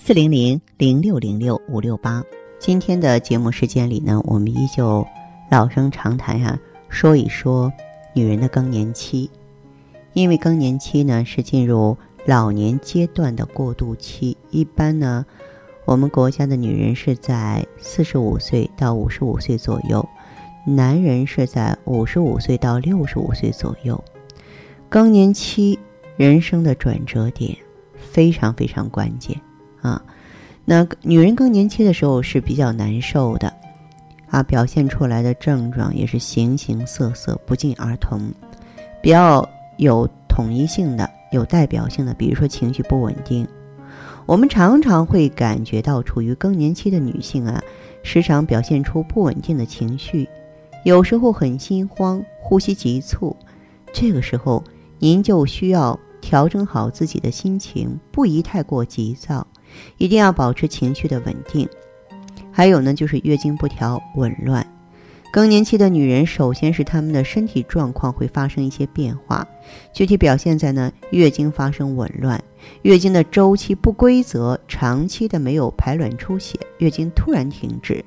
四零零零六零六五六八，今天的节目时间里呢，我们依旧老生常谈呀，说一说女人的更年期。因为更年期呢是进入老年阶段的过渡期，一般呢，我们国家的女人是在四十五岁到五十五岁左右，男人是在五十五岁到六十五岁左右。更年期人生的转折点非常非常关键。啊，那女人更年期的时候是比较难受的，啊，表现出来的症状也是形形色色，不尽而同，比较有统一性的、有代表性的，比如说情绪不稳定。我们常常会感觉到，处于更年期的女性啊，时常表现出不稳定的情绪，有时候很心慌，呼吸急促。这个时候，您就需要调整好自己的心情，不宜太过急躁。一定要保持情绪的稳定，还有呢，就是月经不调、紊乱。更年期的女人，首先是她们的身体状况会发生一些变化，具体表现在呢，月经发生紊乱，月经的周期不规则，长期的没有排卵出血，月经突然停止。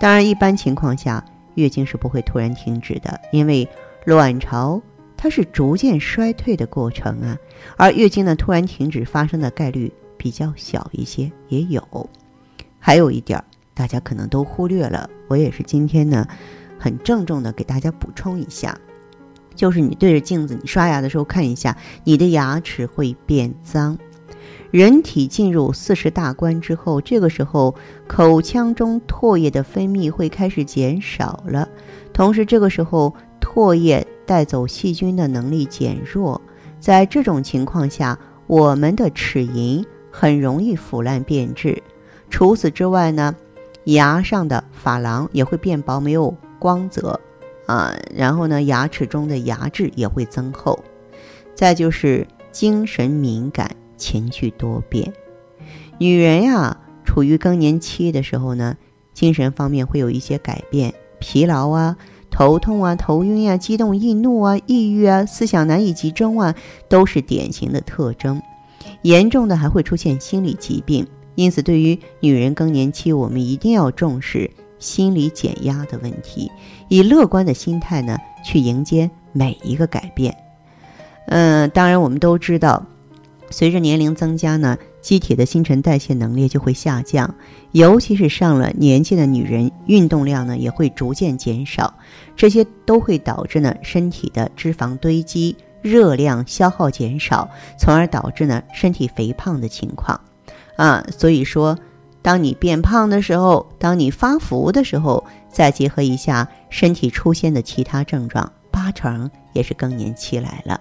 当然，一般情况下，月经是不会突然停止的，因为卵巢它是逐渐衰退的过程啊，而月经呢突然停止发生的概率。比较小一些也有，还有一点儿大家可能都忽略了，我也是今天呢很郑重的给大家补充一下，就是你对着镜子，你刷牙的时候看一下，你的牙齿会变脏。人体进入四十大关之后，这个时候口腔中唾液的分泌会开始减少了，同时这个时候唾液带走细菌的能力减弱，在这种情况下，我们的齿龈。很容易腐烂变质。除此之外呢，牙上的珐琅也会变薄，没有光泽啊。然后呢，牙齿中的牙质也会增厚。再就是精神敏感，情绪多变。女人呀，处于更年期的时候呢，精神方面会有一些改变，疲劳啊、头痛啊、头晕啊、激动易怒啊、抑郁啊、思想难以集中啊，都是典型的特征。严重的还会出现心理疾病，因此对于女人更年期，我们一定要重视心理减压的问题，以乐观的心态呢去迎接每一个改变。嗯，当然我们都知道，随着年龄增加呢，机体的新陈代谢能力就会下降，尤其是上了年纪的女人，运动量呢也会逐渐减少，这些都会导致呢身体的脂肪堆积。热量消耗减少，从而导致呢身体肥胖的情况，啊，所以说，当你变胖的时候，当你发福的时候，再结合一下身体出现的其他症状，八成也是更年期来了。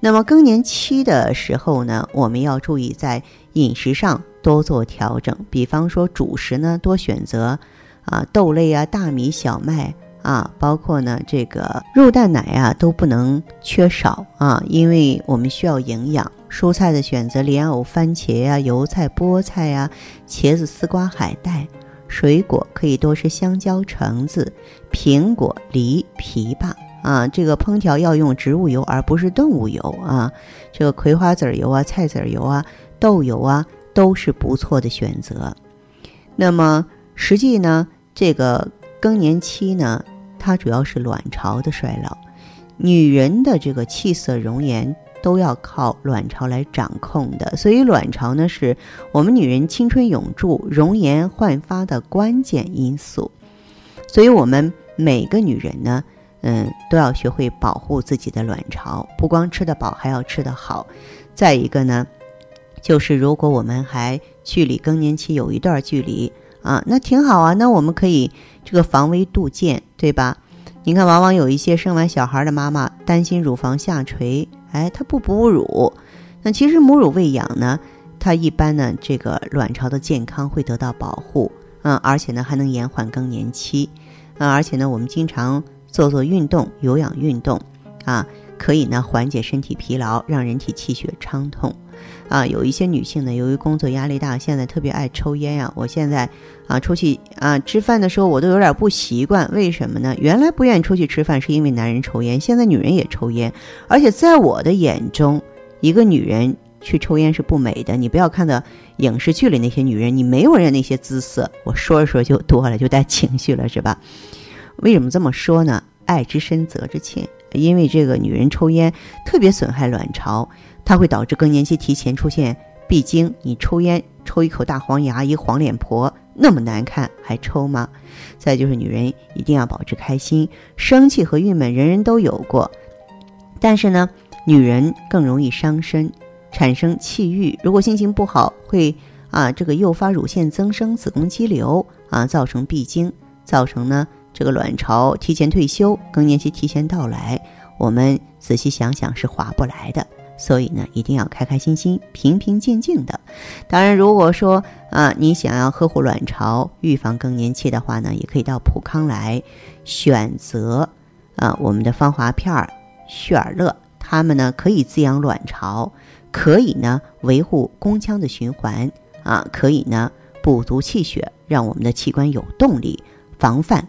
那么更年期的时候呢，我们要注意在饮食上多做调整，比方说主食呢多选择啊豆类啊、大米、小麦。啊，包括呢，这个肉蛋奶啊都不能缺少啊，因为我们需要营养。蔬菜的选择，莲藕、番茄呀、油菜、菠菜呀、茄子、丝瓜、海带。水果可以多吃香蕉、橙子、苹果、梨、枇杷啊。这个烹调要用植物油而不是动物油啊。这个葵花籽油啊、菜籽油啊、豆油啊都是不错的选择。那么实际呢，这个。更年期呢，它主要是卵巢的衰老，女人的这个气色、容颜都要靠卵巢来掌控的，所以卵巢呢是我们女人青春永驻、容颜焕发的关键因素。所以，我们每个女人呢，嗯，都要学会保护自己的卵巢，不光吃得饱，还要吃得好。再一个呢，就是如果我们还距离更年期有一段距离。啊，那挺好啊，那我们可以这个防微杜渐，对吧？你看，往往有一些生完小孩的妈妈担心乳房下垂，哎，她不哺乳。那其实母乳喂养呢，它一般呢，这个卵巢的健康会得到保护。嗯，而且呢还能延缓更年期，嗯，而且呢我们经常做做运动，有氧运动，啊，可以呢缓解身体疲劳，让人体气血畅通。啊，有一些女性呢，由于工作压力大，现在特别爱抽烟呀。我现在啊，出去啊吃饭的时候，我都有点不习惯。为什么呢？原来不愿意出去吃饭，是因为男人抽烟，现在女人也抽烟。而且在我的眼中，一个女人去抽烟是不美的。你不要看到影视剧里那些女人，你没有人那些姿色。我说着说就多了，就带情绪了，是吧？为什么这么说呢？爱之深，责之切。因为这个女人抽烟特别损害卵巢。它会导致更年期提前出现闭经。你抽烟抽一口大黄牙，一黄脸婆，那么难看还抽吗？再就是女人一定要保持开心，生气和郁闷人人都有过，但是呢，女人更容易伤身，产生气郁。如果心情不好，会啊这个诱发乳腺增生、子宫肌瘤啊，造成闭经，造成呢这个卵巢提前退休，更年期提前到来。我们仔细想想是划不来的。所以呢，一定要开开心心、平平静静的。当然，如果说啊，你想要呵护卵巢、预防更年期的话呢，也可以到普康来选择啊我们的芳华片儿、旭尔乐，它们呢可以滋养卵巢，可以呢维护宫腔的循环啊，可以呢补足气血，让我们的器官有动力，防范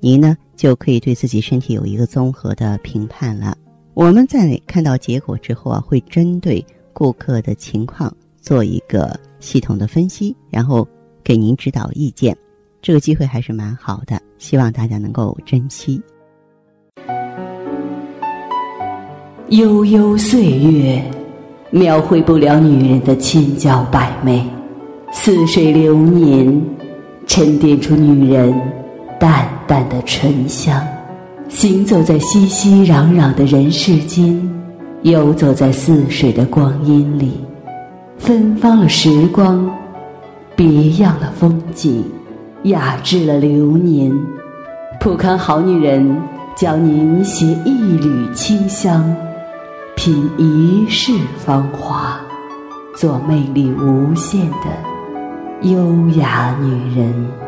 您呢就可以对自己身体有一个综合的评判了。我们在看到结果之后啊，会针对顾客的情况做一个系统的分析，然后给您指导意见。这个机会还是蛮好的，希望大家能够珍惜。悠悠岁月，描绘不了女人的千娇百媚；似水流年，沉淀出女人淡的醇香。行走在熙熙攘攘的人世间，游走在似水的光阴里，芬芳了时光，别样了风景，雅致了流年。普康好女人教您携一缕清香，品一世芳华，做魅力无限的优雅女人。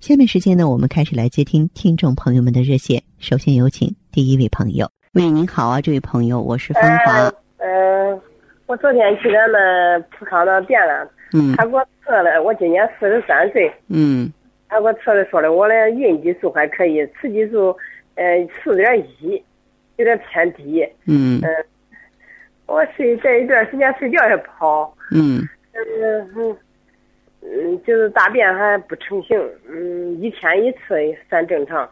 下面时间呢，我们开始来接听听众朋友们的热线。首先有请第一位朋友。喂，您好啊，这位朋友，我是芳华。嗯，我昨天去咱们普康那店了。嗯。他给我测了，我今年四十三岁。嗯。他给我测的说的，我的孕激素还可以，雌激素呃四点一，有点偏低。嗯。嗯。我睡这一段时间睡觉也不好。嗯。嗯嗯。嗯，就是大便还不成形，嗯，一天一次算正常。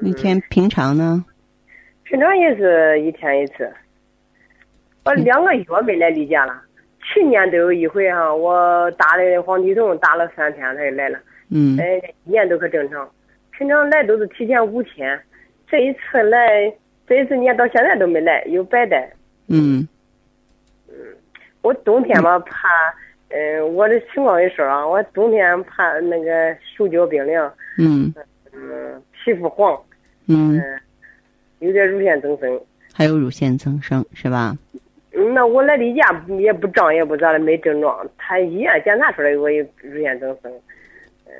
一天平常呢？平常也是一天一次。我两个月没来例假了，去年都有一回哈，我打的黄体酮打了三天，他就来了。嗯。哎，一年都可正常，平常来都是提前五天，这一次来，这一次你看到现在都没来，有白带。嗯。嗯，我冬天嘛怕。嗯，我的情况一说啊，我冬天怕那个手脚冰凉，嗯，嗯，皮肤黄，嗯，有点乳腺增生，还有乳腺增生是吧？嗯，那我来例假也不胀也不咋的，没症状。他医院检查出来我有乳腺增生，呃，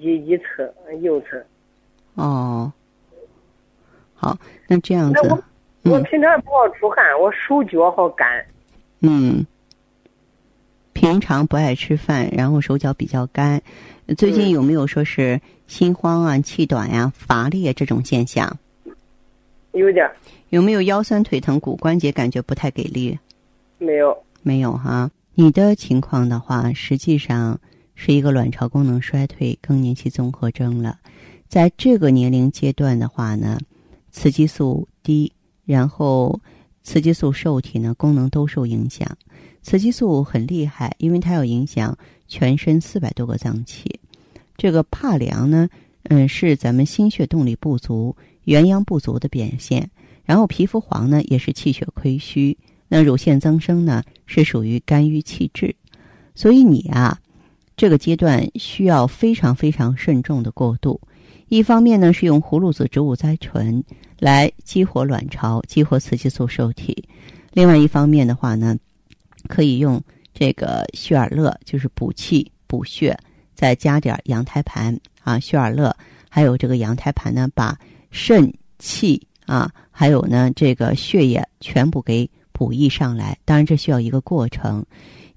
一一侧右侧。哦，好，那这样子，我我平常不好出汗，我手脚好干。嗯。平平常不爱吃饭，然后手脚比较干。最近有没有说是心慌啊、气短呀、乏力啊这种现象？有点。有没有腰酸腿疼、骨关节感觉不太给力？没有，没有哈。你的情况的话，实际上是一个卵巢功能衰退、更年期综合征了。在这个年龄阶段的话呢，雌激素低，然后雌激素受体呢功能都受影响。雌激素很厉害，因为它要影响全身四百多个脏器。这个怕凉呢，嗯，是咱们心血动力不足、元阳不足的表现。然后皮肤黄呢，也是气血亏虚；那乳腺增生呢，是属于肝郁气滞。所以你啊，这个阶段需要非常非常慎重的过渡。一方面呢，是用葫芦籽植物甾醇来激活卵巢、激活雌激素受体；另外一方面的话呢，可以用这个血尔乐，就是补气补血，再加点羊胎盘啊，血尔乐还有这个羊胎盘呢，把肾气。啊，还有呢，这个血液全部给补益上来，当然这需要一个过程。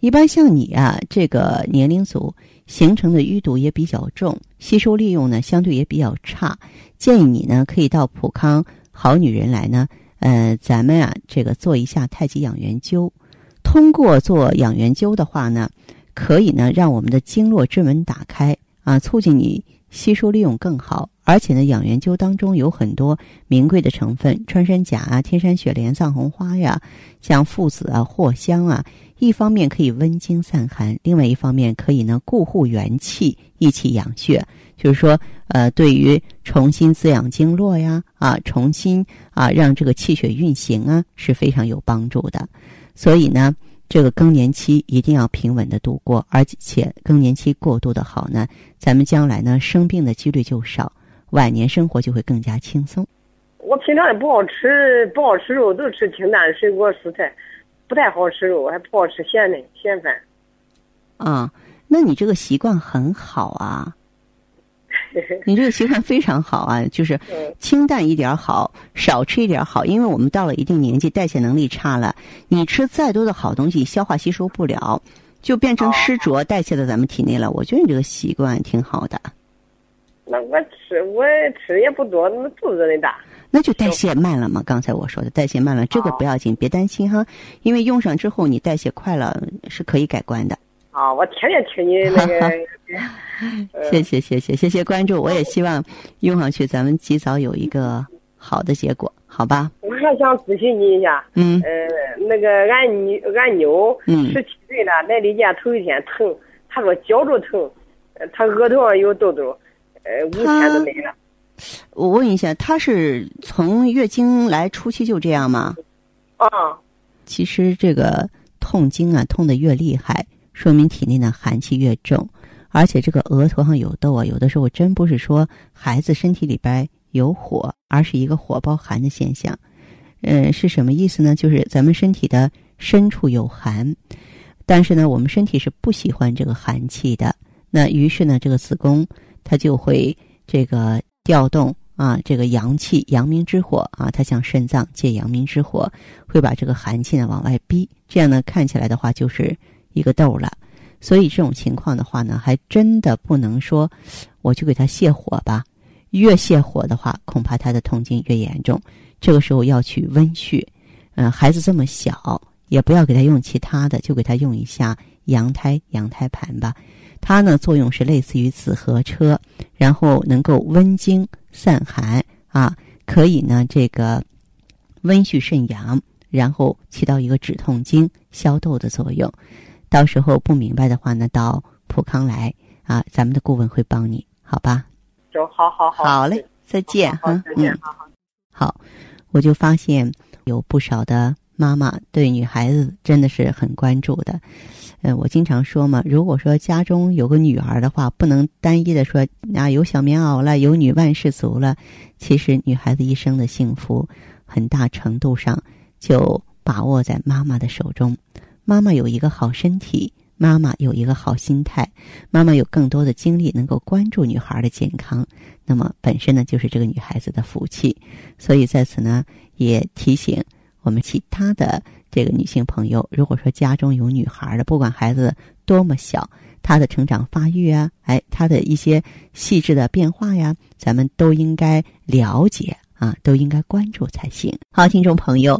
一般像你啊这个年龄组形成的淤堵也比较重，吸收利用呢相对也比较差。建议你呢可以到普康好女人来呢，呃，咱们啊这个做一下太极养元灸。通过做养元灸的话呢，可以呢让我们的经络之门打开啊，促进你吸收利用更好。而且呢，养元灸当中有很多名贵的成分，穿山甲啊、天山雪莲、藏红花呀，像附子啊、藿香啊，一方面可以温经散寒，另外一方面可以呢固护元气，益气养血。就是说，呃，对于重新滋养经络呀，啊，重新啊让这个气血运行啊，是非常有帮助的。所以呢。这个更年期一定要平稳的度过，而且更年期过渡的好呢，咱们将来呢生病的几率就少。晚年生活就会更加轻松。我平常也不好吃，不好吃肉，都吃清淡水果蔬菜，不太好吃肉，还不好吃咸的咸饭。啊，那你这个习惯很好啊！你这个习惯非常好啊，就是清淡一点好，少吃一点好。因为我们到了一定年纪，代谢能力差了，你吃再多的好东西，消化吸收不了，就变成湿浊代谢到咱们体内了。我觉得你这个习惯挺好的。那我吃，我吃也不多，那肚子里大。那就代谢慢了嘛？刚才我说的代谢慢了，这个不要紧，别担心哈。因为用上之后，你代谢快了是可以改观的。啊，我天天听你那个。谢谢谢谢谢谢关注，我也希望用上去，咱们及早有一个好的结果，好吧？我还想咨询你一下。嗯。呃，那个俺女俺妞，十七岁了，来例假头一天疼，她说脚着疼，她额头上有痘痘。呃，五天都没了。我问一下，她是从月经来初期就这样吗？啊。其实这个痛经啊，痛的越厉害，说明体内的寒气越重，而且这个额头上有痘啊，有的时候真不是说孩子身体里边有火，而是一个火包寒的现象。嗯，是什么意思呢？就是咱们身体的深处有寒，但是呢，我们身体是不喜欢这个寒气的。那于是呢，这个子宫。它就会这个调动啊，这个阳气、阳明之火啊，它向肾脏借阳明之火，会把这个寒气呢往外逼。这样呢，看起来的话就是一个痘了。所以这种情况的话呢，还真的不能说我就给他泻火吧。越泻火的话，恐怕他的痛经越严重。这个时候要去温煦。嗯，孩子这么小，也不要给他用其他的，就给他用一下羊胎、羊胎盘吧。它呢作用是类似于紫河车，然后能够温经散寒啊，可以呢这个温煦肾阳，然后起到一个止痛经、消痘的作用。到时候不明白的话呢，到普康来啊，咱们的顾问会帮你，好吧？走好好好。好嘞，再见哈。嗯，好，我就发现有不少的妈妈对女孩子真的是很关注的。嗯，我经常说嘛，如果说家中有个女儿的话，不能单一的说啊有小棉袄了，有女万事足了。其实女孩子一生的幸福，很大程度上就把握在妈妈的手中。妈妈有一个好身体，妈妈有一个好心态，妈妈有更多的精力能够关注女孩的健康，那么本身呢就是这个女孩子的福气。所以在此呢，也提醒我们其他的。这个女性朋友，如果说家中有女孩的，不管孩子多么小，她的成长发育啊，哎，她的一些细致的变化呀，咱们都应该了解啊，都应该关注才行。好，听众朋友，